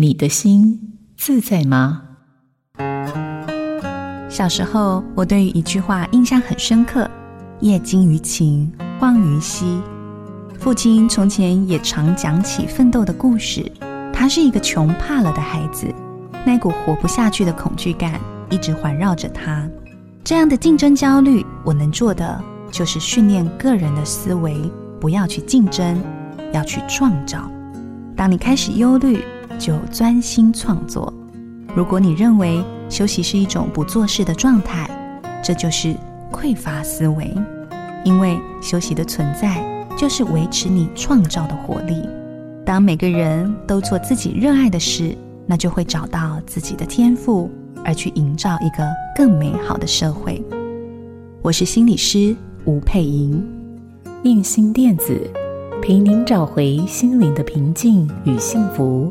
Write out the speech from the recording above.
你的心自在吗？小时候，我对于一句话印象很深刻：“业精于勤，荒于嬉。”父亲从前也常讲起奋斗的故事。他是一个穷怕了的孩子，那股活不下去的恐惧感一直环绕着他。这样的竞争焦虑，我能做的就是训练个人的思维，不要去竞争，要去创造。当你开始忧虑，就专心创作。如果你认为休息是一种不做事的状态，这就是匮乏思维。因为休息的存在，就是维持你创造的活力。当每个人都做自己热爱的事，那就会找到自己的天赋，而去营造一个更美好的社会。我是心理师吴佩莹，印心电子陪您找回心灵的平静与幸福。